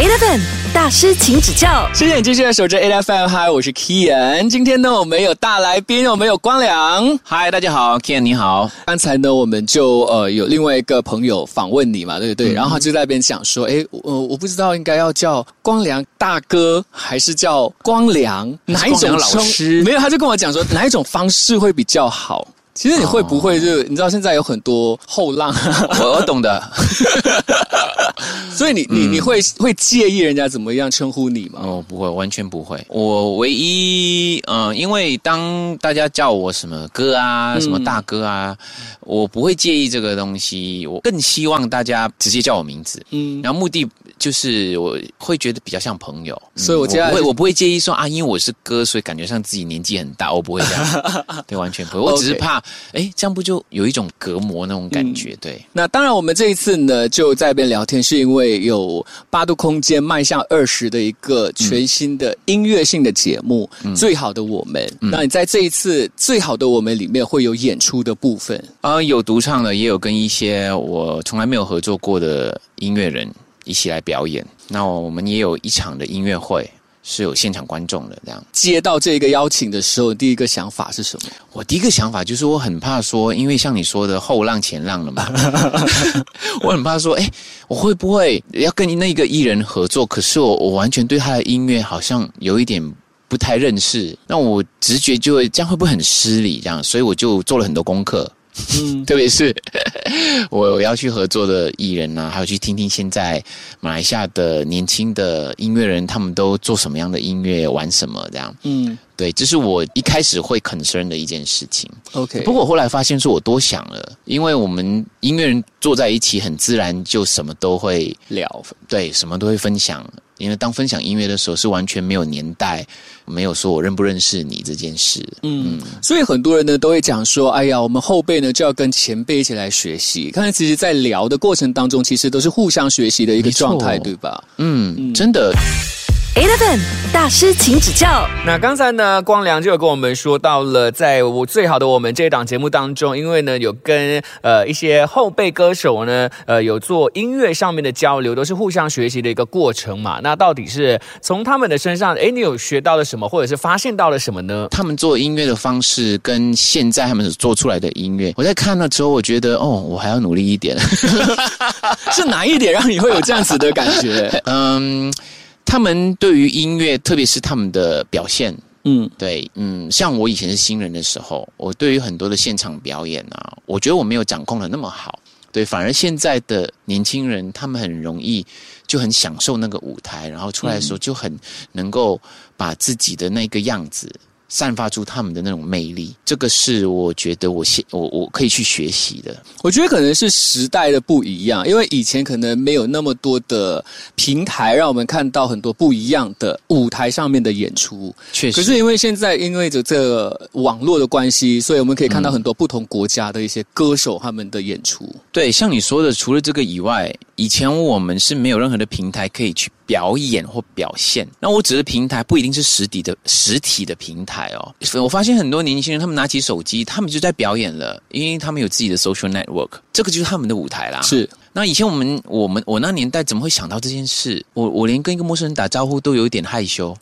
Eleven 大师，请指教。谢谢你继续来守着 A F M，嗨，我是 Kian。今天呢，我们有大来宾，我们有光良。嗨，大家好，Kian 你好。刚才呢，我们就呃有另外一个朋友访问你嘛，对不对？然后他就在那边讲说，哎，我我不知道应该要叫光良大哥，还是叫光良哪一种老师？没有，他就跟我讲说哪一种方式会比较好。其实你会不会就你知道现在有很多后浪，我我懂的，所以你你你会会介意人家怎么样称呼你吗？哦，不会，完全不会。我唯一嗯，因为当大家叫我什么哥啊，什么大哥啊，我不会介意这个东西。我更希望大家直接叫我名字，嗯，然后目的就是我会觉得比较像朋友，所以我不会我不会介意说啊，因为我是哥，所以感觉上自己年纪很大，我不会这样，对，完全不会。我只是怕。哎，这样不就有一种隔膜那种感觉？对。那当然，我们这一次呢，就在边聊天，是因为有八度空间迈向二十的一个全新的音乐性的节目《最好的我们》。那你在这一次《最好的我们》里面会有演出的部分啊，有独唱的，也有跟一些我从来没有合作过的音乐人一起来表演。那我们也有一场的音乐会。是有现场观众的这样。接到这个邀请的时候，第一个想法是什么？我第一个想法就是我很怕说，因为像你说的后浪前浪了嘛，我很怕说，哎，我会不会要跟那个艺人合作？可是我我完全对他的音乐好像有一点不太认识，那我直觉就会这样会不会很失礼？这样，所以我就做了很多功课。嗯，特别是 我要去合作的艺人呐，还有去听听现在马来西亚的年轻的音乐人，他们都做什么样的音乐，玩什么这样。嗯，对，这是我一开始会 concern 的一件事情。OK，不过我后来发现说我多想了，因为我们音乐人坐在一起，很自然就什么都会聊，对，什么都会分享。因为当分享音乐的时候，是完全没有年代，没有说我认不认识你这件事。嗯，所以很多人呢都会讲说：“哎呀，我们后辈呢就要跟前辈一起来学习。”刚才其实，在聊的过程当中，其实都是互相学习的一个状态，对吧？嗯，真的。Eleven 大师，请指教。那刚才呢，光良就有跟我们说到了，在我最好的我们这一档节目当中，因为呢有跟呃一些后辈歌手呢，呃有做音乐上面的交流，都是互相学习的一个过程嘛。那到底是从他们的身上，哎，你有学到了什么，或者是发现到了什么呢？他们做音乐的方式跟现在他们做出来的音乐，我在看了之后，我觉得哦，我还要努力一点。是哪一点让你会有这样子的感觉？嗯。他们对于音乐，特别是他们的表现，嗯，对，嗯，像我以前是新人的时候，我对于很多的现场表演啊，我觉得我没有掌控的那么好，对，反而现在的年轻人，他们很容易就很享受那个舞台，然后出来的时候就很能够把自己的那个样子。散发出他们的那种魅力，这个是我觉得我现我我可以去学习的。我觉得可能是时代的不一样，因为以前可能没有那么多的平台，让我们看到很多不一样的舞台上面的演出。确实，可是因为现在因为着这网络的关系，所以我们可以看到很多不同国家的一些歌手他们的演出。对，像你说的，除了这个以外，以前我们是没有任何的平台可以去。表演或表现，那我指的平台不一定是实体的实体的平台哦。我发现很多年轻人，他们拿起手机，他们就在表演了，因为他们有自己的 social network，这个就是他们的舞台啦。是。那以前我们我们我那年代怎么会想到这件事？我我连跟一个陌生人打招呼都有一点害羞，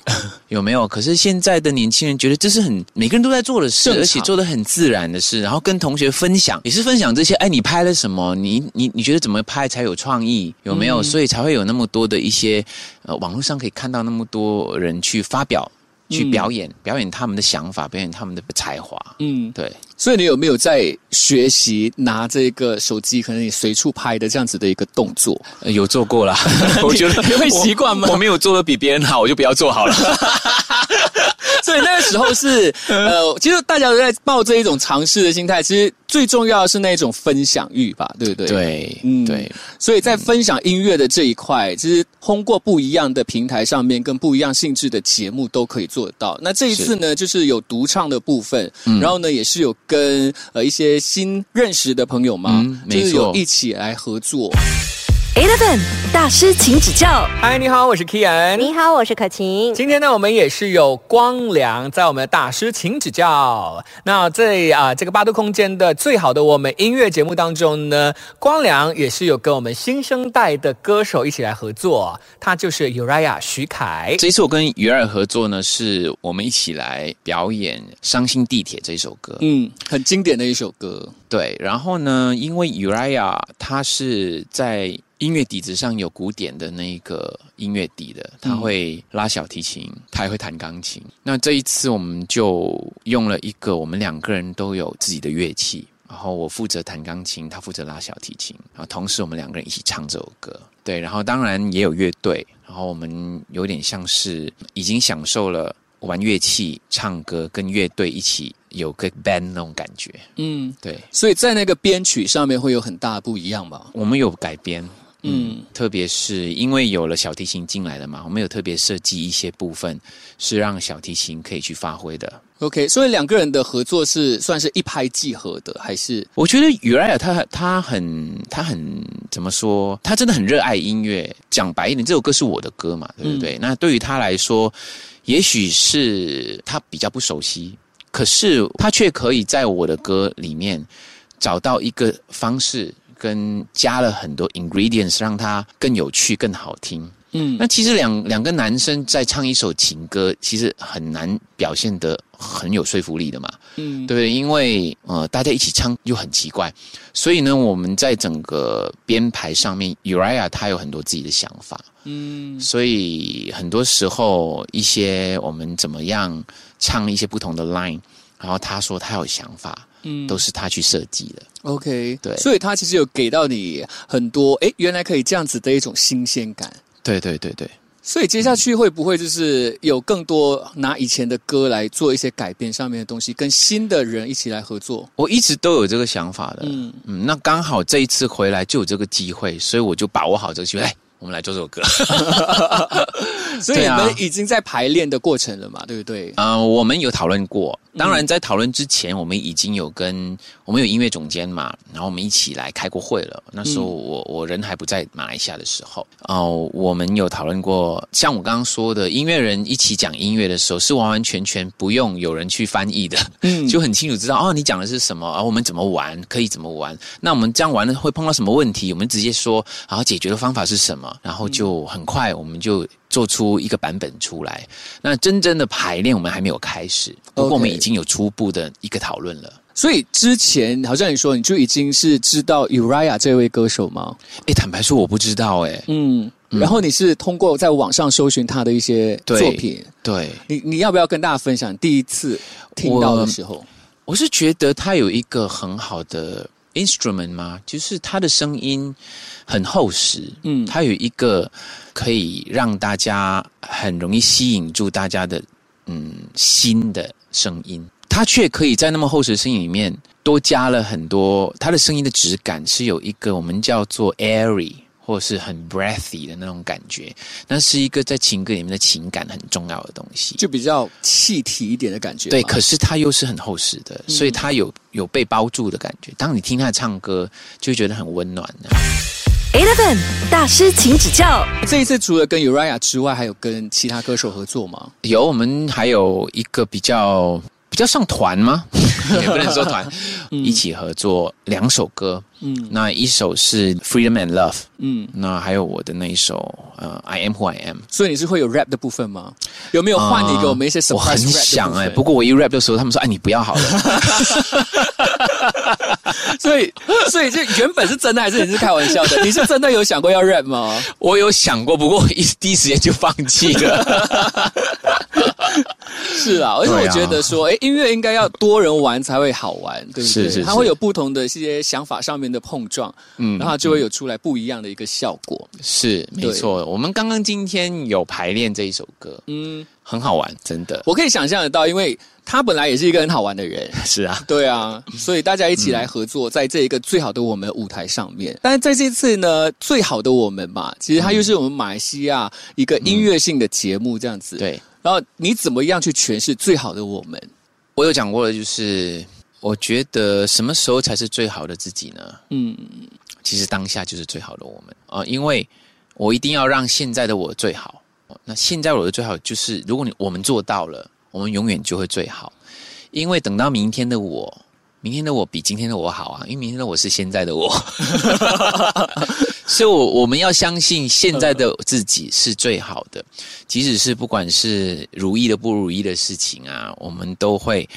有没有？可是现在的年轻人觉得这是很每个人都在做的事，而且做的很自然的事。然后跟同学分享，也是分享这些。哎，你拍了什么？你你你觉得怎么拍才有创意？有没有？所以才会有那么多的一些呃，网络上可以看到那么多人去发表。去表演，表演他们的想法，表演他们的才华。嗯，对。所以你有没有在学习拿这个手机，可能你随处拍的这样子的一个动作？有做过啦，我觉得你会习惯吗？我没有做的比别人好，我就不要做好了。所以那个时候是呃，其实大家都在抱着一种尝试的心态。其实最重要的是那种分享欲吧，对不对？对，嗯，对。所以在分享音乐的这一块，其实通过不一样的平台上面，跟不一样性质的节目都可以做得到。那这一次呢，就是有独唱的部分，然后呢，也是有跟呃一些新认识的朋友嘛，就是有一起来合作。Eleven 大师，请指教。嗨，你好，我是 Kian。你好，我是可晴。今天呢，我们也是有光良在我们的大师，请指教。那在啊这个八度空间的最好的我们音乐节目当中呢，光良也是有跟我们新生代的歌手一起来合作，他就是 Uriah 徐凯。这一次我跟鱼儿合作呢，是我们一起来表演《伤心地铁》这首歌。嗯，很经典的一首歌。对，然后呢，因为 Uriah 他是在音乐底子上有古典的那个音乐底的，他会拉小提琴，他也会弹钢琴。那这一次我们就用了一个我们两个人都有自己的乐器，然后我负责弹钢琴，他负责拉小提琴，然后同时我们两个人一起唱这首歌。对，然后当然也有乐队，然后我们有点像是已经享受了玩乐器、唱歌跟乐队一起有个 band 那种感觉。嗯，对，所以在那个编曲上面会有很大的不一样吧？我们有改编，嗯嗯，特别是因为有了小提琴进来了嘛，我们有特别设计一些部分是让小提琴可以去发挥的。OK，所以两个人的合作是算是一拍即合的，还是我觉得 Uriah 他他很他很怎么说？他真的很热爱音乐。讲白一点，这首歌是我的歌嘛，对不对？那对于他来说，也许是他比较不熟悉，可是他却可以在我的歌里面找到一个方式，跟加了很多 ingredients，让它更有趣、更好听。嗯那其实两两个男生在唱一首情歌，其实很难表现得很有说服力的嘛。嗯对不对？因为呃，大家一起唱又很奇怪，所以呢，我们在整个编排上面，Uriah 他有很多自己的想法，嗯所以很多时候一些我们怎么样唱一些不同的 line，然后他说他有想法，嗯都是他去设计的。OK，对所以他其实有给到你很多，哎，原来可以这样子的一种新鲜感。对对对对，所以接下去会不会就是有更多拿以前的歌来做一些改变上面的东西，跟新的人一起来合作？我一直都有这个想法的。嗯嗯，那刚好这一次回来就有这个机会，所以我就把握好这个机会，哎，我们来做这首歌。所以你们已经在排练的过程了嘛，对不对？呃，我们有讨论过。当然，在讨论之前，我们已经有跟我们有音乐总监嘛，然后我们一起来开过会了。那时候我我人还不在马来西亚的时候，哦、我们有讨论过，像我刚刚说的，音乐人一起讲音乐的时候，是完完全全不用有人去翻译的，嗯 就很清楚知道哦，你讲的是什么，啊，我们怎么玩，可以怎么玩。那我们这样玩了会碰到什么问题，我们直接说，然后解决的方法是什么，然后就很快我们就做出一个版本出来。那真正的排练我们还没有开始，不过我们已经有初步的一个讨论了。所以之前好像你说你就已经是知道 Uriah 这位歌手吗？哎，坦白说我不知道哎，嗯，然后你是通过在网上搜寻他的一些作品，对，你你要不要跟大家分享第一次听到的时候？我是觉得他有一个很好的 instrument 吗？就是他的声音很厚实，嗯嗯，他有一个可以让大家很容易吸引住大家的嗯新的声音，他却可以在那么厚实的声音里面多加了很多，他的声音的质感是有一个我们叫做 airy。或是很 breathy 的那种感觉，那是一个在情歌里面的情感很重要的东西。就比较气体一点的感觉嘛。对，可是它又是很厚实的，所以它有有被包住的感觉。当你听他唱歌，就会觉得很温暖的。Eleven 大师，请指教。这一次除了跟 Uriah 之外，还有跟其他歌手合作吗？有我们还有一个比较比较上团吗？也不能说团，一起合作两首歌。嗯那一首是 Freedom and Love，嗯，那还有我的那一首呃 I Am Who I Am。所以你是会有 rap 的部分吗？有没有换你给我们一些 surprise 我很想哎、不过我一 rap 的时候，他们说：“哎，你不要好了。所以所以这原本是真的还是你是开玩笑的？你是真的有想过要 rap 吗？”我有想过，不过一第一时间就放弃了。是啊，而且我觉得说，哎、音乐应该要多人玩才会好玩，对不对？是是是它会有不同的一些想法上面的碰撞，嗯，然后就会有出来不一样的一个效果。是没错，我们刚刚今天有排练这一首歌，嗯，很好玩，真的。我可以想象得到，因为他本来也是一个很好玩的人。是啊，对啊，所以大家一起来合作，在这一个最好的我们舞台上面。但是在这次呢，最好的我们嘛，其实它又是我们马来西亚一个音乐性的节目，这样子。。对然后你怎么样去诠释最好的我们？我有讲过的，就是我觉得什么时候才是最好的自己呢？嗯，其实当下就是最好的我们啊、呃因为我一定要让现在的我最好。那现在我的最好就是，如果你我们做到了，我们永远就会最好。因为等到明天的我，明天的我比今天的我好啊，因为明天的我是现在的我，所以我我们要相信现在的自己是最好的，即使是不管是如意的不如意的事情啊，我们都会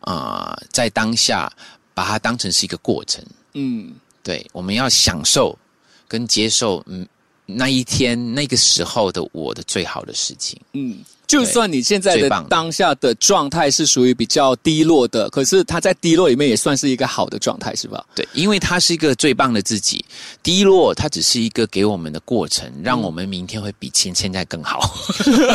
啊、在当下把它当成是一个过程。嗯，对，我们要享受跟接受，嗯，那一天那个时候的我的最好的事情。嗯，就算你现在的当下的状态是属于比较低落的，可是他在低落里面也算是一个好的状态，是吧？对，因为他是一个最棒的自己，低落它只是一个给我们的过程，让我们明天会比现现在更好。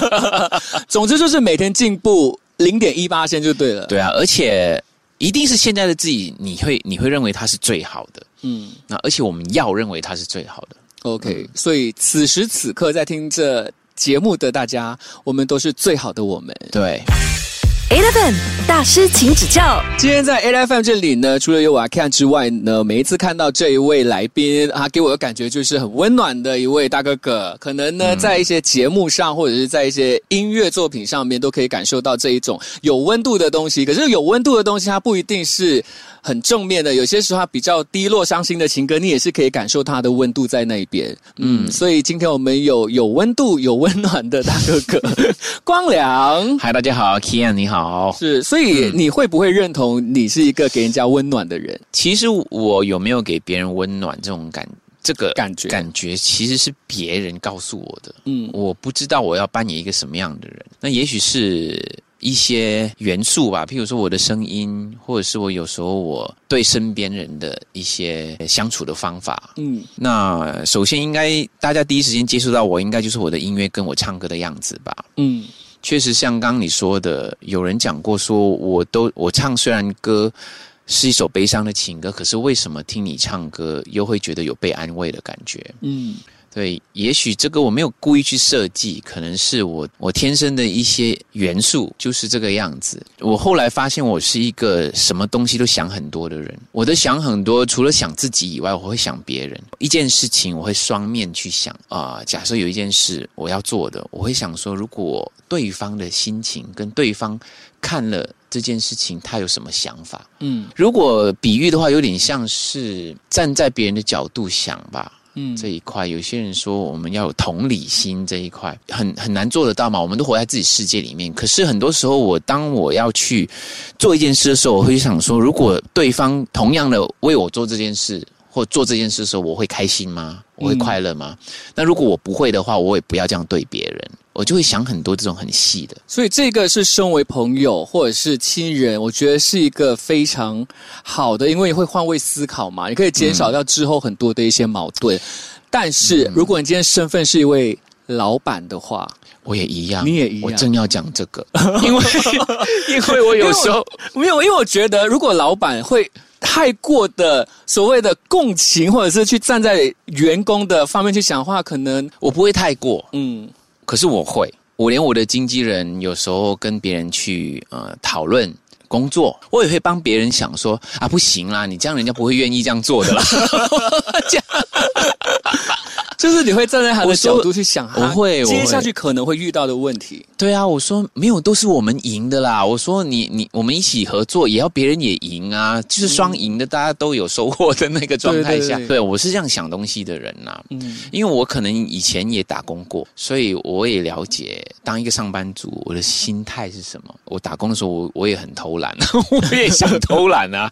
总之就是每天进步零点一八先就对了。，对啊，而且一定是现在的自己，你会你会认为他是最好的。嗯那而且我们要认为他是最好的。，OK，、所以此时此刻在听这节目的大家，我们都是最好的我们。对，Eleven 大师，请指教。今天在 A F M 这里呢，除了有我要看之外呢，每一次看到这一位来宾，啊给我的感觉就是很温暖的一位大哥哥。可能呢，在一些节目上，或者是在一些音乐作品上面，都可以感受到这一种有温度的东西。可是有温度的东西，它不一定是很正面的，有些时候它比较低落、伤心的情歌，你也是可以感受它的温度在那边。嗯，所以今天我们有有温度、有温暖的大哥哥 光良。嗨，大家好，Kian 你好。是，所以你会不会认同你是一个给人家温暖的人？其实我有没有给别人温暖这种感这个感觉感觉其实是别人告诉我的。嗯我不知道我要扮演一个什么样的人，那也许是一些元素吧，譬如说我的声音，或者是我有时候我对身边人的一些相处的方法。嗯那首先应该大家第一时间接触到我，应该就是我的音乐跟我唱歌的样子吧。嗯确实，像刚刚你说的，有人讲过说，我都我唱虽然歌是一首悲伤的情歌，可是为什么听你唱歌又会觉得有被安慰的感觉？嗯对，也许这个我没有故意去设计，可能是我我天生的一些元素就是这个样子。我后来发现我是一个什么东西都想很多的人，我的想很多，除了想自己以外，我会想别人。一件事情我会双面去想啊、假设有一件事我要做的，我会想说，如果对方的心情跟对方看了这件事情，他有什么想法？嗯如果比喻的话，有点像是站在别人的角度想吧。嗯这一块，有些人说我们要有同理心这一块，很很难做得到嘛。我们都活在自己世界里面，可是很多时候，我当我要去做一件事的时候，我会想说，如果对方同样的为我做这件事，或做这件事的时候，我会开心吗？我会快乐吗？那如果我不会的话，我也不要这样对别人，我就会想很多这种很细的。所以这个是身为朋友或者是亲人，我觉得是一个非常好的，因为你会换位思考嘛，你可以减少掉之后很多的一些矛盾。但是如果你今天身份是一位老板的话，我也一样，你也一样我正要讲这个，因为因为我有时候没有，因为我觉得如果老板会。太过的所谓的共情，或者是去站在员工的方面去想的话，可能我不会太过，嗯可是我会，我连我的经纪人有时候跟别人去呃讨论工作，我也会帮别人想说啊，不行啦，你这样人家不会愿意这样做的啦。这样就是你会站在他的角度去想他我会接下去可能会遇到的问题。对啊，我说没有，都是我们赢的啦。我说你你我们一起合作，也要别人也赢啊，就是双赢的，大家都有收获的那个状态下。对我是这样想东西的人呐、嗯因为我可能以前也打工过，所以我也了解当一个上班族我的心态是什么。我打工的时候，我我也很偷懒，我也想偷懒啊。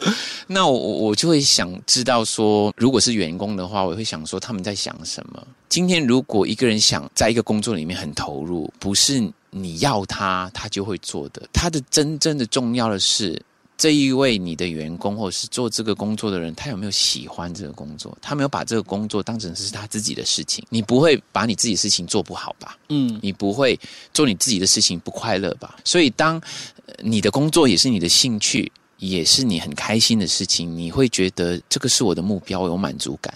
那我我就会想知道说，如果是员工的话，我会想说他们在想什么。今天如果一个人想在一个工作里面很投入，不是你要他，他就会做的。他的真正的重要的是。这一位你的员工或者是做这个工作的人，他有没有喜欢这个工作？他没有把这个工作当成是他自己的事情。你不会把你自己的事情做不好吧？嗯你不会做你自己的事情不快乐吧？所以当呃你的工作也是你的兴趣，也是你很开心的事情，你会觉得这个是我的目标，有满足感。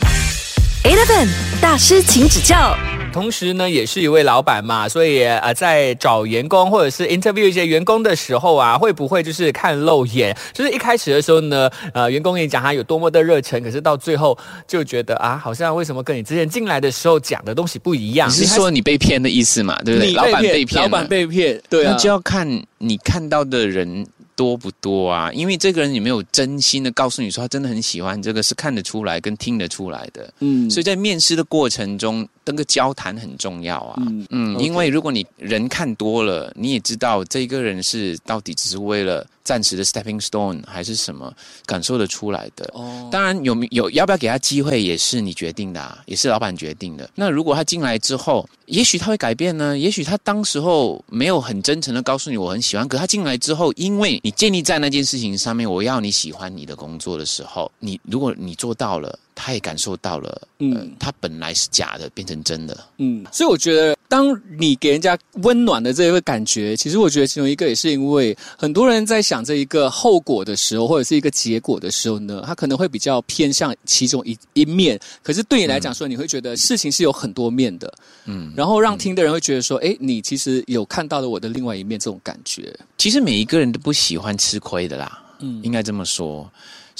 Eleven 大师，请指教。同时呢，也是一位老板嘛，所以呃，在找员工或者是 interview 一些员工的时候啊，会不会就是看漏眼？就是一开始的时候呢，呃，员工跟你讲他有多么的热忱，可是到最后就觉得啊，好像为什么跟你之前进来的时候讲的东西不一样？你是说你被骗的意思嘛？对不对？你老板被骗，老板被骗，对啊那，就要看你看到的人多不多啊，因为这个人有没有真心的告诉你说他真的很喜欢这个，是看得出来跟听得出来的。嗯所以在面试的过程中，那个交谈很重要啊。嗯嗯，因为如果你人看多了，你也知道这个人是到底只是为了暂时的 stepping stone 还是什么，感受得出来的。哦，当然有没有要不要给他机会也是你决定的、啊，也是老板决定的。那如果他进来之后，也许他会改变呢，也许他当时候没有很真诚的告诉你我很喜欢，可他进来之后，因为你建立在那件事情上面，我要你喜欢你的工作的时候，你如果你做到了，他也感受到了，嗯、嗯他本来是假的变成真的。嗯，所以我觉得，当你给人家温暖的这一个感觉，其实我觉得其中一个也是因为很多人在想这一个后果的时候，或者是一个结果的时候呢，他可能会比较偏向其中一一面。可是对你来讲说，你会觉得事情是有很多面的，嗯，然后让听的人会觉得说，哎，你其实有看到了我的另外一面，这种感觉。其实每一个人都不喜欢吃亏的啦，嗯应该这么说。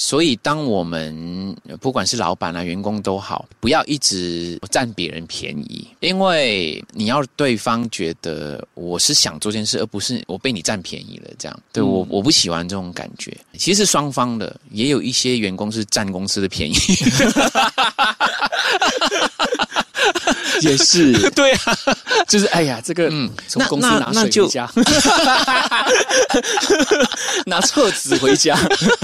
所以，当我们呃不管是老板啊、员工都好，不要一直占别人便宜，因为你要对方觉得我是想做件事，而不是我被你占便宜了。这样，对我我不喜欢这种感觉。其实双方的，也有一些员工是占公司的便宜。也是，对啊，就是哎呀，这个嗯从公司拿水回家，拿厕纸回家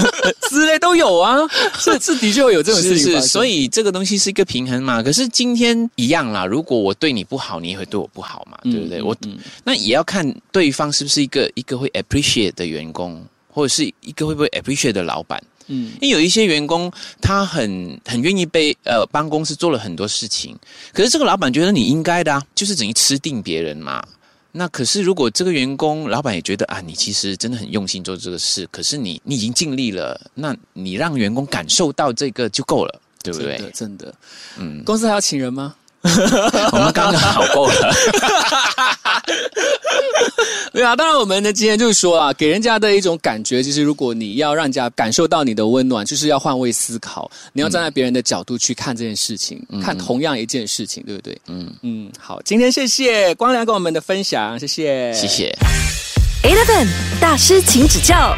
之类都有啊，这这的确会有这种事是是，情。所以这个东西是一个平衡嘛。可是今天一样啦，如果我对你不好，你也会对我不好嘛，对不对？我嗯那也要看对方是不是一个一个会 appreciate 的员工，或者是一个会不会 appreciate 的老板。嗯因为有一些员工，他很很愿意被呃帮公司做了很多事情，可是这个老板觉得你应该的啊，就是等于吃定别人嘛。那可是如果这个员工老板也觉得啊，你其实真的很用心做这个事，可是你你已经尽力了，那你让员工感受到这个就够了，对不对真？的真的，嗯，公司还要请人吗？我们刚刚好够了。对啊，当然我们呢今天就是说啊，给人家的一种感觉，就是如果你要让人家感受到你的温暖，就是要换位思考，你要站在别人的角度去看这件事情，看同样一件事情，对不对？嗯，嗯，好，今天谢谢光良跟我们的分享，谢谢，谢谢。Eleven 大师，请指教。